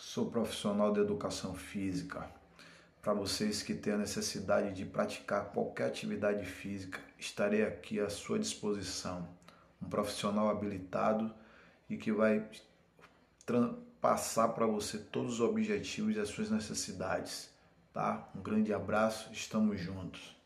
Sou profissional de educação física. Para vocês que têm a necessidade de praticar qualquer atividade física, estarei aqui à sua disposição. Um profissional habilitado e que vai passar para você todos os objetivos e as suas necessidades, tá? Um grande abraço, estamos juntos.